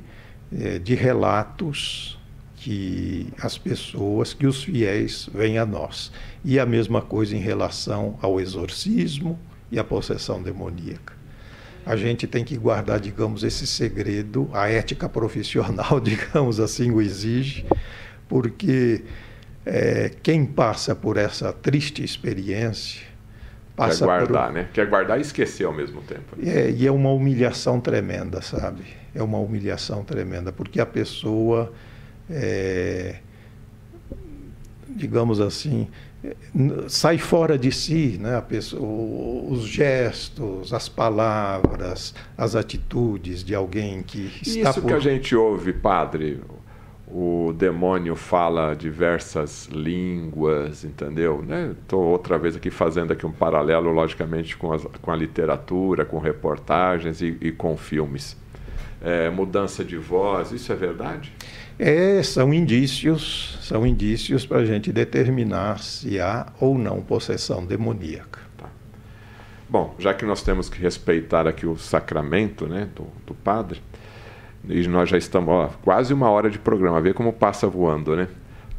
eh, de relatos que as pessoas, que os fiéis vêm a nós. E a mesma coisa em relação ao exorcismo e à possessão demoníaca. A gente tem que guardar, digamos, esse segredo, a ética profissional, digamos assim, o exige, porque é, quem passa por essa triste experiência. Passa Quer guardar, por... né? Quer guardar e esquecer ao mesmo tempo. É, e é uma humilhação tremenda, sabe? É uma humilhação tremenda, porque a pessoa é, digamos assim, sai fora de si, né? Pessoa, os gestos, as palavras, as atitudes de alguém que está Isso por... que a gente ouve, padre, o demônio fala diversas línguas, entendeu? Estou né? outra vez aqui fazendo aqui um paralelo, logicamente, com, as, com a literatura, com reportagens e, e com filmes. É, mudança de voz, isso é verdade? É, são indícios, são indícios para a gente determinar se há ou não possessão demoníaca. Tá. Bom, já que nós temos que respeitar aqui o sacramento né, do, do padre, e nós já estamos ó, quase uma hora de programa, vê como passa voando, né?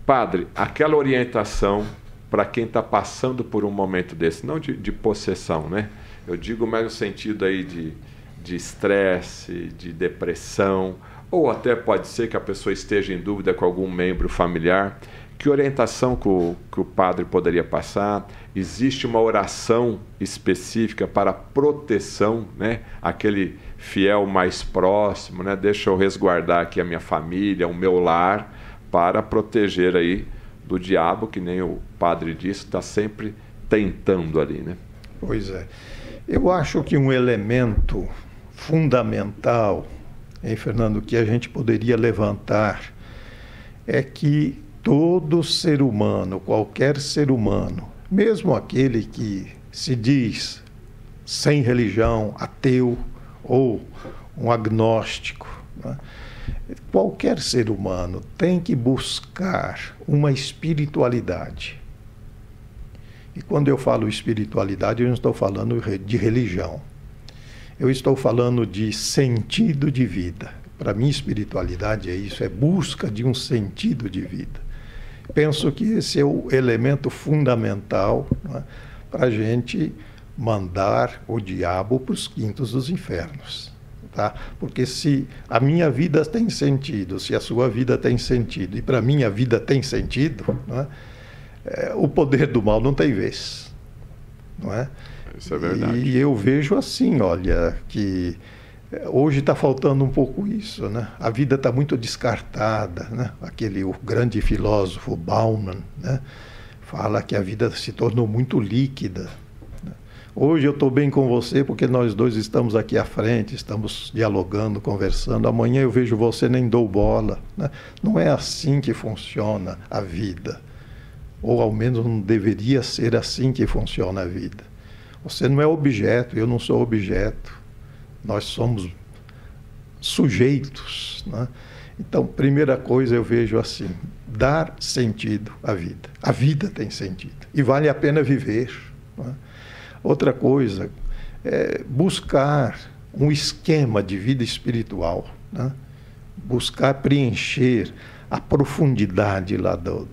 Padre, aquela orientação para quem está passando por um momento desse, não de, de, possessão, né? Eu digo mais no sentido aí de estresse, de, de depressão, ou até pode ser que a pessoa esteja em dúvida com algum membro familiar. Que orientação que o, que o padre poderia passar? Existe uma oração específica para proteção, né? Aquele fiel mais próximo, né? Deixa eu resguardar aqui a minha família, o meu lar, para proteger aí do diabo, que nem o padre disse, está sempre tentando ali, né? Pois é. Eu acho que um elemento fundamental hein, Fernando, que a gente poderia levantar é que todo ser humano, qualquer ser humano, mesmo aquele que se diz sem religião, ateu ou um agnóstico, né? qualquer ser humano tem que buscar uma espiritualidade. E quando eu falo espiritualidade, eu não estou falando de religião. Eu estou falando de sentido de vida. Para mim, espiritualidade é isso, é busca de um sentido de vida. Penso que esse é o elemento fundamental é? para a gente mandar o diabo para os quintos dos infernos. Tá? Porque se a minha vida tem sentido, se a sua vida tem sentido, e para mim a vida tem sentido, é? É, o poder do mal não tem vez. Não é? Isso é verdade. E eu vejo assim, olha, que eh, hoje está faltando um pouco isso, né? A vida está muito descartada, né? Aquele o grande filósofo Bauman, né? Fala que a vida se tornou muito líquida. Né? Hoje eu estou bem com você porque nós dois estamos aqui à frente, estamos dialogando, conversando. Amanhã eu vejo você nem dou bola. Né? Não é assim que funciona a vida. Ou ao menos não deveria ser assim que funciona a vida. Você não é objeto, eu não sou objeto. Nós somos sujeitos. Né? Então, primeira coisa eu vejo assim: dar sentido à vida. A vida tem sentido e vale a pena viver. Né? Outra coisa é buscar um esquema de vida espiritual, né? buscar preencher a profundidade lá do,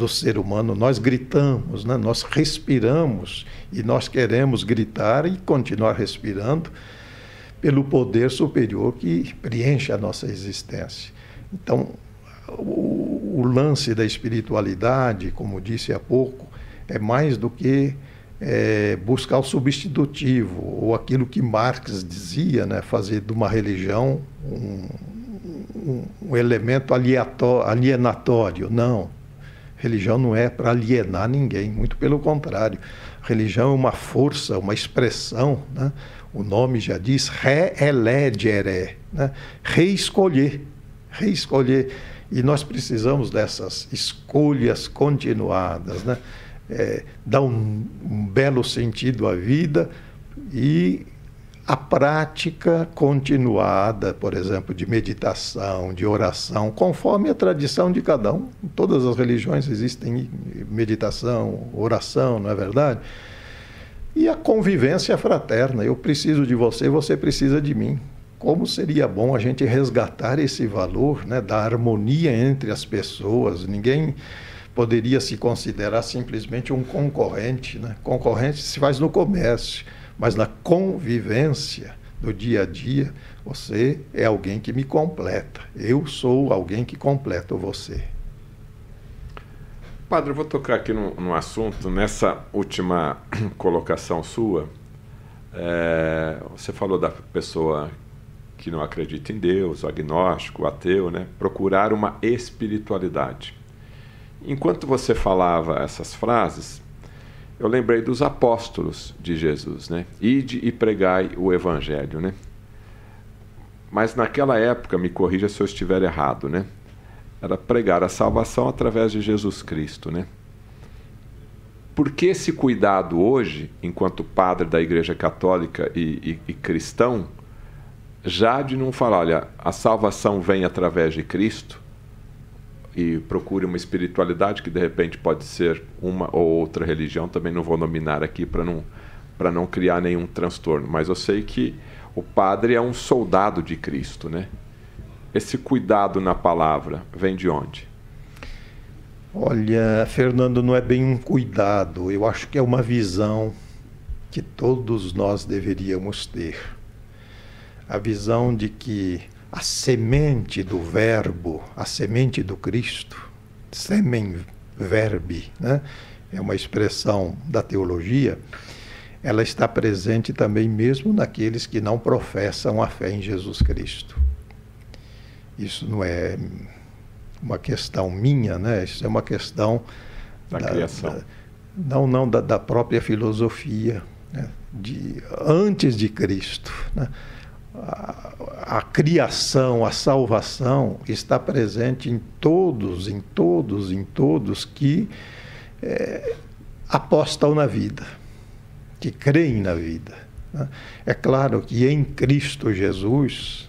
do ser humano. Nós gritamos, né? nós respiramos e nós queremos gritar e continuar respirando pelo poder superior que preenche a nossa existência. Então, o, o lance da espiritualidade, como disse há pouco, é mais do que é, buscar o substitutivo, ou aquilo que Marx dizia, né, fazer de uma religião um, um, um elemento alienatório. Não. Religião não é para alienar ninguém, muito pelo contrário. Religião é uma força, uma expressão, né? o nome já diz, reelegere, né? reescolher, reescolher. E nós precisamos dessas escolhas continuadas, né? É, dar um, um belo sentido à vida e a prática continuada, por exemplo, de meditação, de oração, conforme a tradição de cada um. Em todas as religiões existem meditação, oração, não é verdade? E a convivência fraterna. Eu preciso de você, você precisa de mim. como seria bom a gente resgatar esse valor né, da harmonia entre as pessoas. Ninguém poderia se considerar simplesmente um concorrente. Né? Concorrente se faz no comércio, mas na convivência do dia a dia, você é alguém que me completa. Eu sou alguém que completa você. Padre, eu vou tocar aqui no assunto, nessa última colocação sua. É, você falou da pessoa que não acredita em Deus, o agnóstico, o ateu, né? procurar uma espiritualidade. Enquanto você falava essas frases, eu lembrei dos apóstolos de Jesus, né? Ide e pregai o evangelho, né? Mas naquela época, me corrija se eu estiver errado, né? Era pregar a salvação através de Jesus Cristo, né? Por que esse cuidado hoje, enquanto padre da Igreja Católica e, e, e cristão, já de não falar, olha, a salvação vem através de Cristo e procure uma espiritualidade que de repente pode ser uma ou outra religião, também não vou nominar aqui para não para não criar nenhum transtorno, mas eu sei que o padre é um soldado de Cristo, né? Esse cuidado na palavra vem de onde? Olha, Fernando, não é bem um cuidado, eu acho que é uma visão que todos nós deveríamos ter a visão de que a semente do Verbo, a semente do Cristo, semen verbi, né? é uma expressão da teologia, ela está presente também mesmo naqueles que não professam a fé em Jesus Cristo. Isso não é uma questão minha, né? Isso é uma questão da, da criação. Da, não, não da, da própria filosofia, né? de antes de Cristo, né? A, criação, a salvação está presente em todos, em todos, em todos que é, apostam na vida, que creem na vida. Né? É claro que em Cristo Jesus,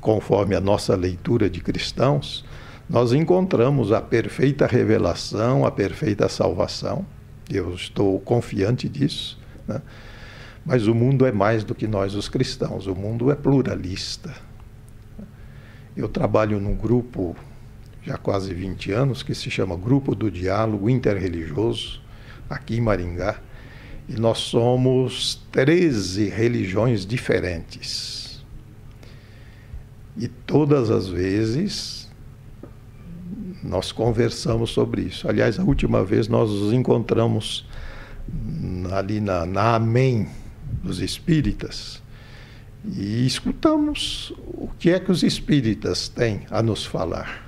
conforme a nossa leitura de cristãos, nós encontramos a perfeita revelação, a perfeita salvação. Eu estou confiante disso. Né? Mas o mundo é mais do que nós, os cristãos. O mundo é pluralista. Eu trabalho num grupo já há quase 20 anos que se chama Grupo do Diálogo Interreligioso, aqui em Maringá. E nós somos 13 religiões diferentes. E todas as vezes nós conversamos sobre isso. Aliás, a última vez nós nos encontramos ali na, na Amém, dos espíritas e escutamos o que é que os espíritas têm a nos falar.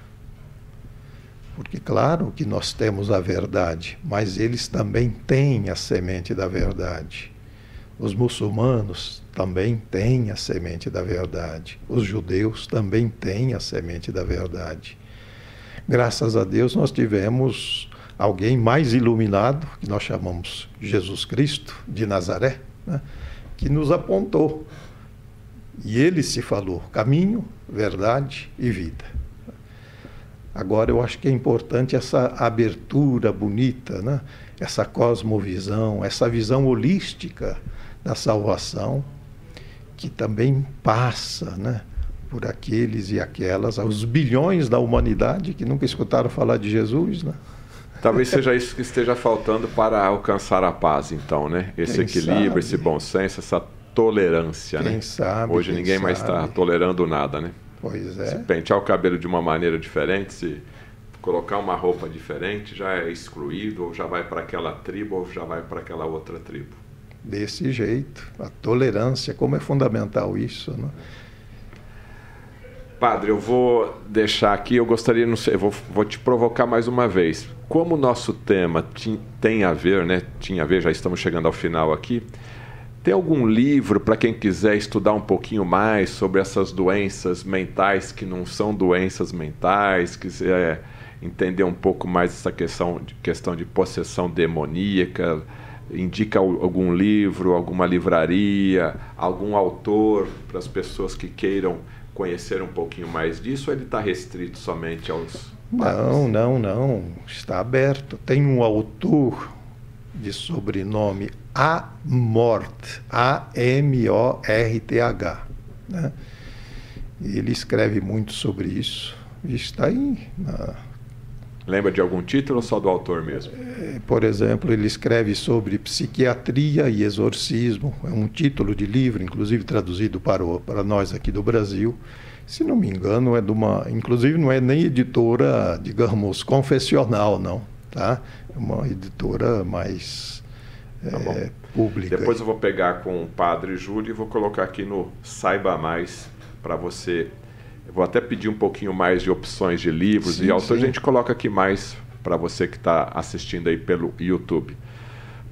Porque, claro que nós temos a verdade, mas eles também têm a semente da verdade. Os muçulmanos também têm a semente da verdade. Os judeus também têm a semente da verdade. Graças a Deus, nós tivemos alguém mais iluminado, que nós chamamos Jesus Cristo de Nazaré, né, que nos apontou. E ele se falou caminho, verdade e vida. Agora, eu acho que é importante essa abertura bonita, né? essa cosmovisão, essa visão holística da salvação, que também passa né? por aqueles e aquelas, os bilhões da humanidade que nunca escutaram falar de Jesus. Né? Talvez seja isso que esteja faltando para alcançar a paz, então, né? Esse Quem equilíbrio, sabe? esse bom senso, essa tolerância, Quem né? Sabe, Hoje ninguém mais está tolerando nada, né? Pois é. Se pentear o cabelo de uma maneira diferente, se colocar uma roupa diferente, já é excluído, ou já vai para aquela tribo, ou já vai para aquela outra tribo. Desse jeito. A tolerância, como é fundamental isso, né? Padre, eu vou deixar aqui, eu gostaria, não sei, vou, vou te provocar mais uma vez. Como o nosso tema tem a ver, né? Tinha a ver, já estamos chegando ao final aqui. Tem algum livro para quem quiser estudar um pouquinho mais sobre essas doenças mentais que não são doenças mentais, quiser entender um pouco mais essa questão de, questão de possessão demoníaca, indica algum livro, alguma livraria, algum autor para as pessoas que queiram conhecer um pouquinho mais disso ou ele está restrito somente aos. Não, não, não. Está aberto. Tem um autor de sobrenome Amort, A-M-O-R-T-H. Né? Ele escreve muito sobre isso. Está aí na, Lembra de algum título ou só do autor mesmo? É, por exemplo, ele escreve sobre psiquiatria e exorcismo. É um título de livro, inclusive traduzido para, o, para nós aqui do Brasil. Se não me engano, é de uma. Inclusive, não é nem editora, digamos, confessional, não. Tá? É uma editora mais tá é, pública. Depois eu vou pegar com o Padre Júlio e vou colocar aqui no Saiba Mais para você eu vou até pedir um pouquinho mais de opções de livros sim, e autores. A gente coloca aqui mais para você que está assistindo aí pelo YouTube.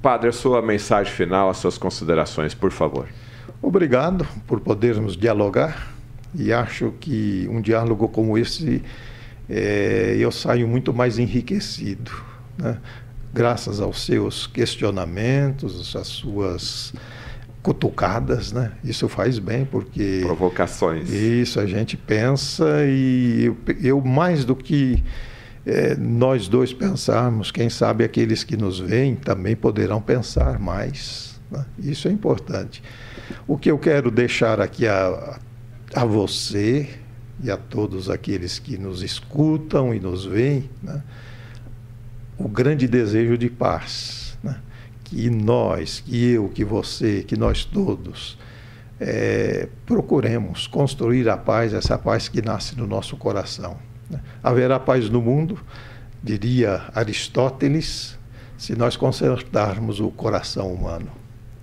Padre, a sua mensagem final, as suas considerações, por favor. Obrigado por podermos dialogar e acho que um diálogo como esse é, eu saio muito mais enriquecido, né? graças aos seus questionamentos, às suas cutucadas, né? Isso faz bem porque provocações. Isso a gente pensa e eu, eu mais do que é, nós dois pensarmos, quem sabe aqueles que nos veem também poderão pensar mais. Né? Isso é importante. O que eu quero deixar aqui a, a você e a todos aqueles que nos escutam e nos veem, né? o grande desejo de paz que nós, que eu, que você, que nós todos é, procuremos construir a paz, essa paz que nasce no nosso coração. Né? Haverá paz no mundo, diria Aristóteles, se nós consertarmos o coração humano.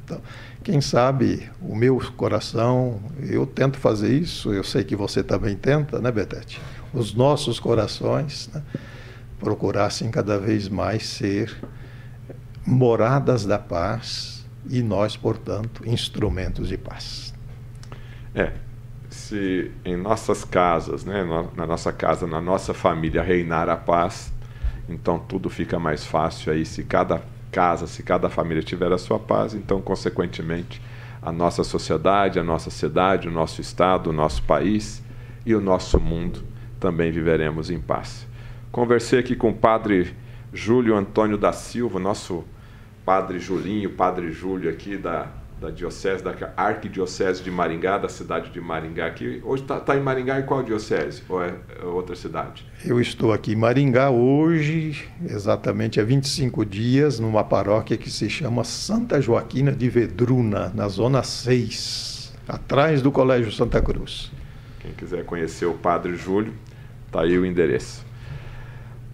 Então, quem sabe o meu coração, eu tento fazer isso, eu sei que você também tenta, né, Betete? Os nossos corações né, procurassem cada vez mais ser moradas da paz e nós, portanto, instrumentos de paz. É, se em nossas casas, né, na nossa casa, na nossa família reinar a paz, então tudo fica mais fácil aí. Se cada casa, se cada família tiver a sua paz, então, consequentemente, a nossa sociedade, a nossa cidade, o nosso estado, o nosso país e o nosso mundo também viveremos em paz. Conversei aqui com o padre Júlio Antônio da Silva, nosso Padre Julinho, Padre Júlio aqui da, da Diocese, da Arquidiocese de Maringá, da cidade de Maringá. Aqui, hoje está tá em Maringá e qual diocese? Ou é, é outra cidade? Eu estou aqui em Maringá hoje, exatamente há 25 dias, numa paróquia que se chama Santa Joaquina de Vedruna, na Zona 6, atrás do Colégio Santa Cruz. Quem quiser conhecer o Padre Júlio, está aí o endereço.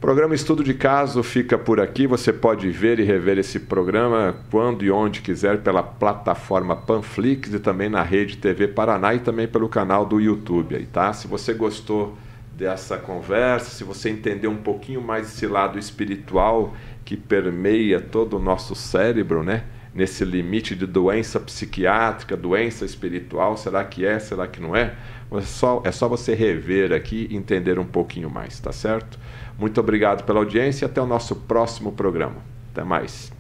Programa Estudo de Caso fica por aqui. Você pode ver e rever esse programa quando e onde quiser pela plataforma Panflix e também na rede TV Paraná e também pelo canal do YouTube aí, tá? Se você gostou dessa conversa, se você entendeu um pouquinho mais esse lado espiritual que permeia todo o nosso cérebro, né? Nesse limite de doença psiquiátrica, doença espiritual, será que é, será que não é? É só, é só você rever aqui e entender um pouquinho mais, tá certo? Muito obrigado pela audiência e até o nosso próximo programa. Até mais.